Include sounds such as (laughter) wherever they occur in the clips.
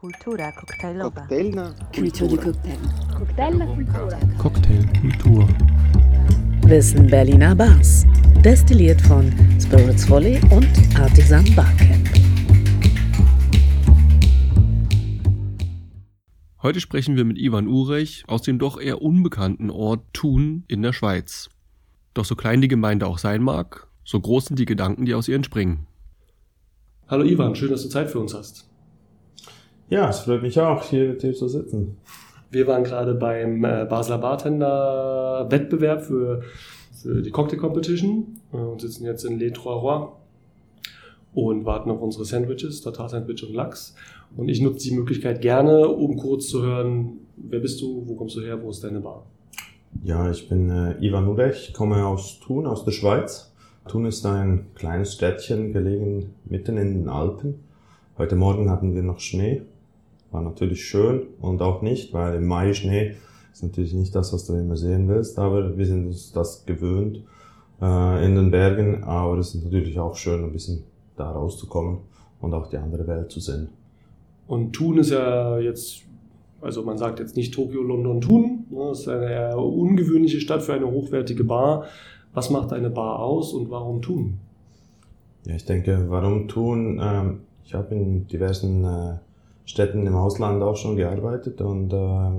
Kultura koktajlowa. Koktajlna kultura. Cocktailkultur. Wissen Berliner Bars. Destilliert von Spirits Volley und Artisan Barcamp. Heute sprechen wir mit Ivan Urech aus dem doch eher unbekannten Ort Thun in der Schweiz. Doch so klein die Gemeinde auch sein mag, so groß sind die Gedanken, die aus ihr entspringen. Hallo Ivan, schön, dass du Zeit für uns hast. Ja, es freut mich auch, hier mit dir zu sitzen. Wir waren gerade beim äh, Basler Bartender Wettbewerb für, für die Cocktail Competition äh, und sitzen jetzt in Les Trois Rois und warten auf unsere Sandwiches, Tartar-Sandwich und Lachs. Und ich nutze die Möglichkeit gerne, um kurz zu hören, wer bist du, wo kommst du her, wo ist deine Bar? Ja, ich bin äh, Ivan Urech, komme aus Thun, aus der Schweiz. Thun ist ein kleines Städtchen, gelegen mitten in den Alpen. Heute Morgen hatten wir noch Schnee. War natürlich schön und auch nicht, weil im Mai Schnee ist natürlich nicht das, was du immer sehen willst, aber wir sind uns das gewöhnt äh, in den Bergen. Aber es ist natürlich auch schön, ein bisschen da rauszukommen und auch die andere Welt zu sehen. Und Thun ist ja jetzt, also man sagt jetzt nicht Tokio, London, Thun. ne, Das ist eine eher ungewöhnliche Stadt für eine hochwertige Bar. Was macht eine Bar aus und warum Thun? Ja, ich denke, warum tun? Ähm, ich habe in diversen äh, Städten im Ausland auch schon gearbeitet und äh,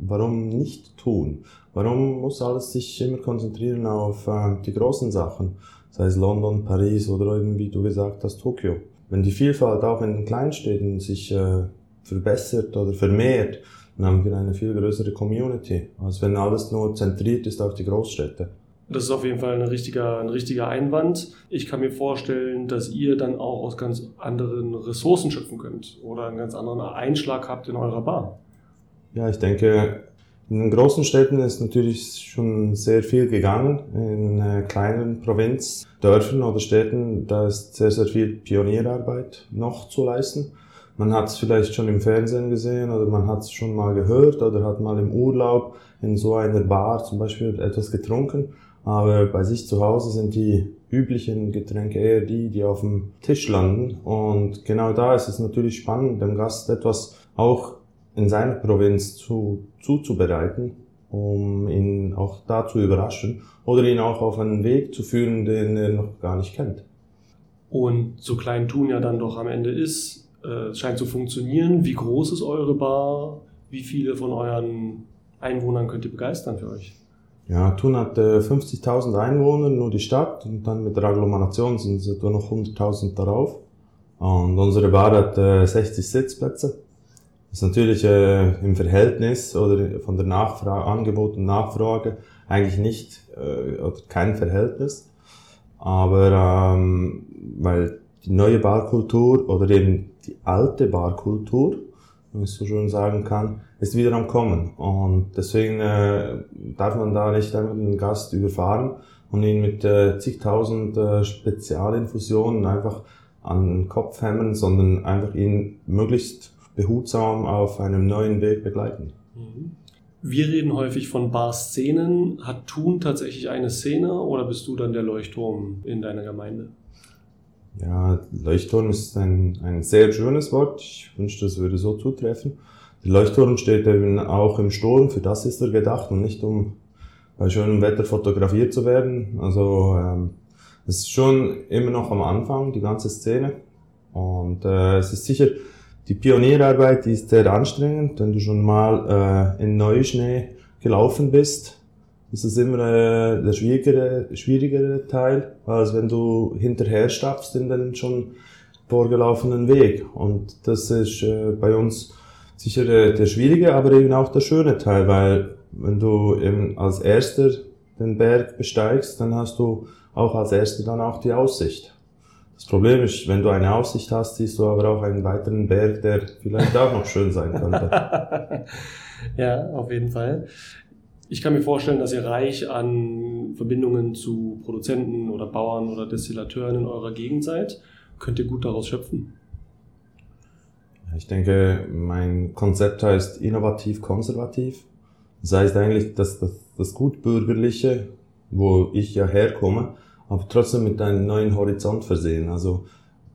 warum nicht tun? Warum muss alles sich immer konzentrieren auf äh, die großen Sachen, sei es London, Paris oder eben, wie du gesagt hast, Tokio? Wenn die Vielfalt auch in den Kleinstädten sich äh, verbessert oder vermehrt, dann haben wir eine viel größere Community, als wenn alles nur zentriert ist auf die Großstädte. Das ist auf jeden Fall ein richtiger, ein richtiger Einwand. Ich kann mir vorstellen, dass ihr dann auch aus ganz anderen Ressourcen schöpfen könnt oder einen ganz anderen Einschlag habt in eurer Bar. Ja, ich denke, in den großen Städten ist natürlich schon sehr viel gegangen. In äh, kleinen Provinzdörfern oder Städten, da ist sehr, sehr viel Pionierarbeit noch zu leisten. Man hat es vielleicht schon im Fernsehen gesehen oder man hat es schon mal gehört oder hat mal im Urlaub in so einer Bar zum Beispiel etwas getrunken. Aber bei sich zu Hause sind die üblichen Getränke eher die, die auf dem Tisch landen. Und genau da ist es natürlich spannend, dem Gast etwas auch in seiner Provinz zu, zuzubereiten, um ihn auch da zu überraschen oder ihn auch auf einen Weg zu führen, den er noch gar nicht kennt. Und so klein Thun ja dann doch am Ende ist, äh, es scheint zu funktionieren. Wie groß ist eure Bar? Wie viele von euren Einwohnern könnt ihr begeistern für euch? Ja, Thun hat äh, 50.000 Einwohner, nur die Stadt, und dann mit der Agglomeration sind es etwa noch 100.000 darauf. Und unsere Bar hat äh, 60 Sitzplätze. Das ist natürlich äh, im Verhältnis oder von der Nachfrage, Angebot und Nachfrage eigentlich nicht äh, oder kein Verhältnis. Aber ähm, weil die neue Barkultur oder eben die alte Barkultur, wenn es so schön sagen kann, ist wieder am Kommen. Und deswegen äh, darf man da nicht einfach den Gast überfahren und ihn mit äh, zigtausend äh, Spezialinfusionen einfach an den Kopf hämmern, sondern einfach ihn möglichst behutsam auf einem neuen Weg begleiten. Wir reden häufig von Bar-Szenen. Hat Thun tatsächlich eine Szene oder bist du dann der Leuchtturm in deiner Gemeinde? Ja, Leuchtturm ist ein, ein sehr schönes Wort. Ich wünschte, es würde so zutreffen. Der Leuchtturm steht eben auch im Sturm, für das ist er gedacht und nicht um bei schönem Wetter fotografiert zu werden. Also ähm, es ist schon immer noch am Anfang, die ganze Szene. Und äh, es ist sicher, die Pionierarbeit, die ist sehr anstrengend. Wenn du schon mal äh, in Neuschnee gelaufen bist, ist es immer äh, der schwierigere, schwierigere Teil, als wenn du hinterher stapfst in den schon vorgelaufenen Weg. Und das ist äh, bei uns sicher der, der schwierige, aber eben auch der schöne Teil, weil wenn du eben als Erster den Berg besteigst, dann hast du auch als Erster dann auch die Aussicht. Das Problem ist, wenn du eine Aussicht hast, siehst du aber auch einen weiteren Berg, der vielleicht auch noch schön sein könnte. (laughs) ja, auf jeden Fall. Ich kann mir vorstellen, dass ihr reich an Verbindungen zu Produzenten oder Bauern oder Destillateuren in eurer Gegend seid. Könnt ihr gut daraus schöpfen? Ich denke, mein Konzept heißt innovativ konservativ. Das heißt eigentlich, dass das, das Gutbürgerliche, wo ich ja herkomme, aber trotzdem mit einem neuen Horizont versehen. Also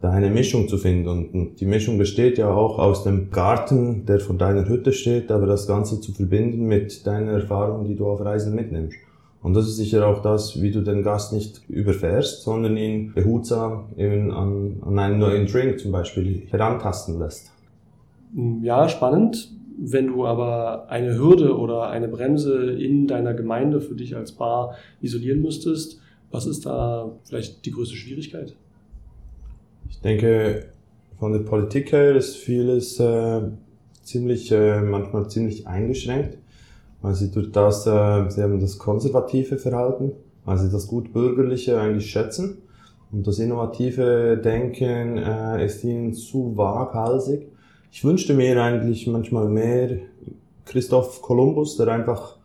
da eine Mischung zu finden. Und die Mischung besteht ja auch aus dem Garten, der vor deiner Hütte steht, aber das Ganze zu verbinden mit deiner Erfahrung, die du auf Reisen mitnimmst. Und das ist sicher auch das, wie du den Gast nicht überfährst, sondern ihn behutsam eben an, an einen neuen Drink zum Beispiel herantasten lässt. Ja, spannend. Wenn du aber eine Hürde oder eine Bremse in deiner Gemeinde für dich als Bar isolieren müsstest, was ist da vielleicht die größte Schwierigkeit? Ich denke, von der Politik her ist vieles äh, ziemlich, äh, manchmal ziemlich eingeschränkt, weil sie durch das, äh, sie haben das konservative Verhalten, weil sie das gut bürgerliche eigentlich schätzen und das innovative Denken äh, ist ihnen zu waghalsig. Ich wünschte mir eigentlich manchmal mehr Christoph Kolumbus, der einfach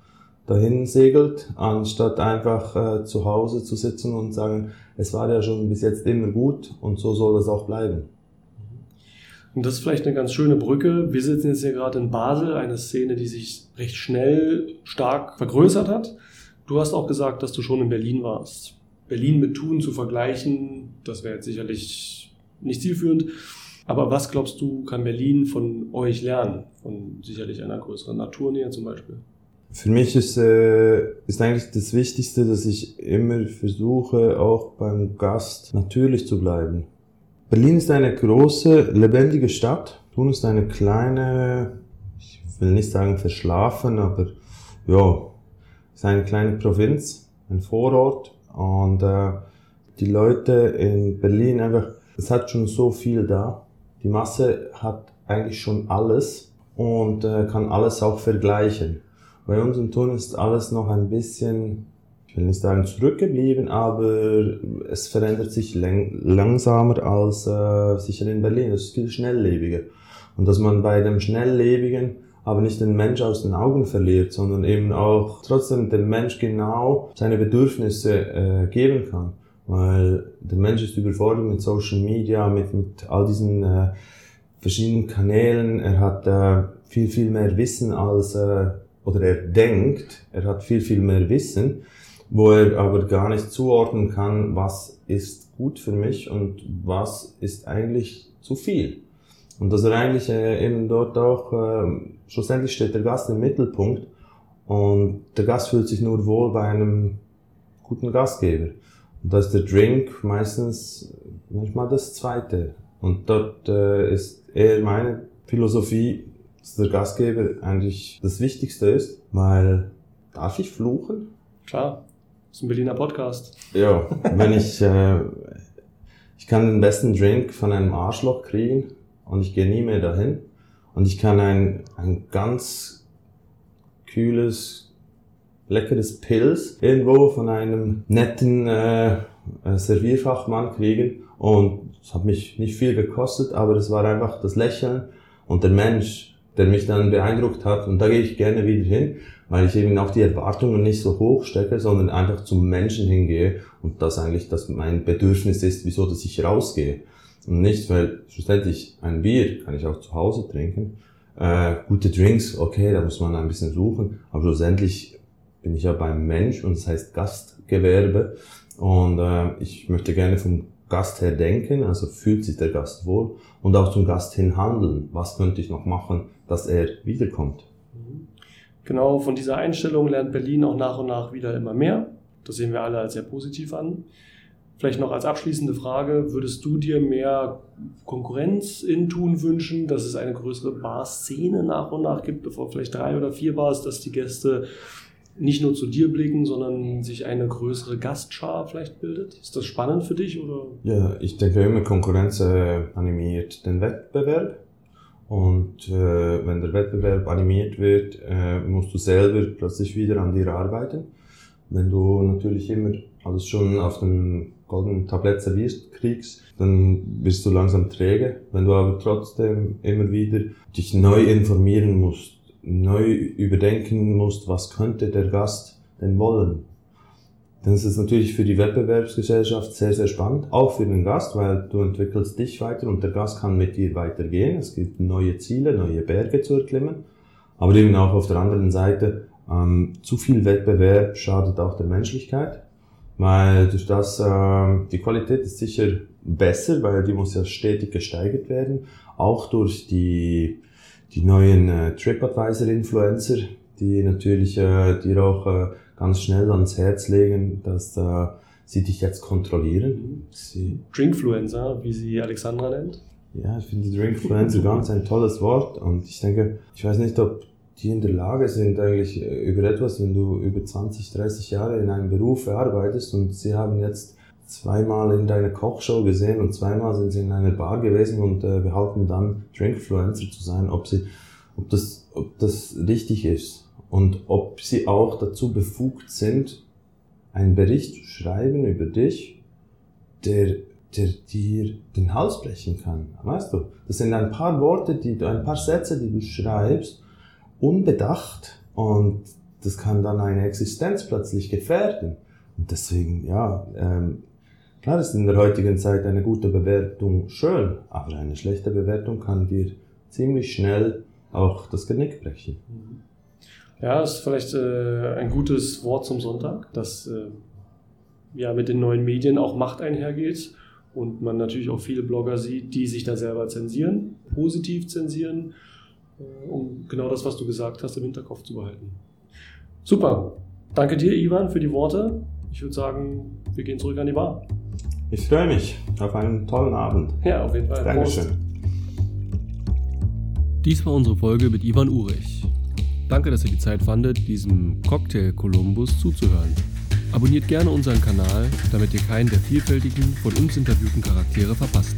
dahin segelt, anstatt einfach äh, zu Hause zu sitzen und sagen, es war ja schon bis jetzt immer gut und so soll es auch bleiben. Und das ist vielleicht eine ganz schöne Brücke. Wir sitzen jetzt hier gerade in Basel, eine Szene, die sich recht schnell stark vergrößert hat. Du hast auch gesagt, dass du schon in Berlin warst. Berlin mit Thun zu vergleichen, das wäre jetzt sicherlich nicht zielführend. Aber was glaubst du, kann Berlin von euch lernen? Von sicherlich einer größeren Naturnähe zum Beispiel? Für mich ist, äh, ist eigentlich das Wichtigste, dass ich immer versuche, auch beim Gast natürlich zu bleiben. Berlin ist eine große, lebendige Stadt. Thun ist eine kleine, ich will nicht sagen verschlafen, aber ja, ist eine kleine Provinz, ein Vorort. Und äh, die Leute in Berlin einfach, es hat schon so viel da. Die Masse hat eigentlich schon alles und äh, kann alles auch vergleichen. Bei uns im Turn ist alles noch ein bisschen, ich will nicht sagen zurückgeblieben, aber es verändert sich langsamer als äh, sicher in Berlin. Es ist viel schnelllebiger. Und dass man bei dem Schnelllebigen aber nicht den Mensch aus den Augen verliert, sondern eben auch trotzdem dem Mensch genau seine Bedürfnisse äh, geben kann. Weil der Mensch ist überfordert mit Social Media, mit, mit all diesen äh, verschiedenen Kanälen. Er hat äh, viel, viel mehr Wissen als äh, oder er denkt, er hat viel, viel mehr Wissen, wo er aber gar nicht zuordnen kann, was ist gut für mich und was ist eigentlich zu viel. Und dass er eigentlich eben dort auch, äh, schlussendlich steht der Gast im Mittelpunkt und der Gast fühlt sich nur wohl bei einem guten Gastgeber. Und da ist der Drink meistens manchmal das Zweite. Und dort äh, ist eher meine Philosophie, dass der Gastgeber eigentlich das Wichtigste ist, weil darf ich fluchen? Klar, das ist ein Berliner Podcast. Ja, wenn ich, äh, ich kann den besten Drink von einem Arschloch kriegen und ich gehe nie mehr dahin und ich kann ein, ein ganz kühles, leckeres Pilz irgendwo von einem netten äh, Servierfachmann kriegen und es hat mich nicht viel gekostet, aber es war einfach das Lächeln und der Mensch, der mich dann beeindruckt hat. Und da gehe ich gerne wieder hin, weil ich eben auch die Erwartungen nicht so hoch stecke, sondern einfach zum Menschen hingehe und das eigentlich das mein Bedürfnis ist, wieso dass ich rausgehe. Und nicht, weil schlussendlich ein Bier kann ich auch zu Hause trinken. Äh, gute Drinks, okay, da muss man ein bisschen suchen, aber schlussendlich bin ich ja beim Mensch und das heißt Gastgewerbe und äh, ich möchte gerne vom Gast her denken, also fühlt sich der Gast wohl und auch zum Gast hin handeln. Was könnte ich noch machen, dass er wiederkommt? Genau, von dieser Einstellung lernt Berlin auch nach und nach wieder immer mehr. Das sehen wir alle als sehr positiv an. Vielleicht noch als abschließende Frage, würdest du dir mehr Konkurrenz in Tun wünschen, dass es eine größere Bar-Szene nach und nach gibt, bevor vielleicht drei oder vier Bars, dass die Gäste nicht nur zu dir blicken, sondern sich eine größere Gastschar vielleicht bildet? Ist das spannend für dich? Oder? Ja, ich denke immer, Konkurrenz äh, animiert den Wettbewerb. Und äh, wenn der Wettbewerb animiert wird, äh, musst du selber plötzlich wieder an dir arbeiten. Wenn du natürlich immer alles schon auf dem goldenen Tablett serviert kriegst, dann wirst du langsam träge. Wenn du aber trotzdem immer wieder dich neu informieren musst, neu überdenken musst, was könnte der Gast denn wollen. Dann ist es natürlich für die Wettbewerbsgesellschaft sehr, sehr spannend, auch für den Gast, weil du entwickelst dich weiter und der Gast kann mit dir weitergehen. Es gibt neue Ziele, neue Berge zu erklimmen. Aber eben auch auf der anderen Seite, ähm, zu viel Wettbewerb schadet auch der Menschlichkeit, weil durch das, äh, die Qualität ist sicher besser, weil die muss ja stetig gesteigert werden, auch durch die, die neuen äh, TripAdvisor-Influencer, die natürlich äh, dir auch äh, ganz schnell ans Herz legen, dass äh, sie dich jetzt kontrollieren. Sie, Drinkfluencer, wie sie Alexandra nennt. ja, ich finde Drinkfluencer (laughs) ganz ein tolles Wort und ich denke, ich weiß nicht, ob die in der Lage sind eigentlich äh, über etwas, wenn du über 20, 30 Jahre in einem Beruf arbeitest und sie haben jetzt zweimal in deiner Kochshow gesehen und zweimal sind sie in einer Bar gewesen und äh, behaupten dann Drinkfluencer zu sein, ob sie, ob das, ob das richtig ist und ob sie auch dazu befugt sind, einen Bericht zu schreiben über dich, der, der dir den Hals brechen kann. Weißt du? Das sind ein paar Worte, die du, ein paar Sätze, die du schreibst, unbedacht und das kann dann eine Existenz plötzlich gefährden. Und deswegen, ja, ähm, klar ist in der heutigen Zeit eine gute Bewertung schön, aber eine schlechte Bewertung kann dir ziemlich schnell auch das Genick brechen. Ja, ist vielleicht äh, ein gutes Wort zum Sonntag, dass äh, ja mit den neuen Medien auch Macht einhergeht und man natürlich auch viele Blogger sieht, die sich da selber zensieren, positiv zensieren, äh, um genau das, was du gesagt hast, im Hinterkopf zu behalten. Super. Danke dir, Ivan, für die Worte. Ich würde sagen, wir gehen zurück an die Bar. Ich freue mich auf einen tollen Abend. Ja, auf jeden Fall. Dankeschön. Prost. Dies war unsere Folge mit Ivan Urich. Danke, dass ihr die Zeit fandet, diesem Cocktail Columbus zuzuhören. Abonniert gerne unseren Kanal, damit ihr keinen der vielfältigen von uns interviewten Charaktere verpasst.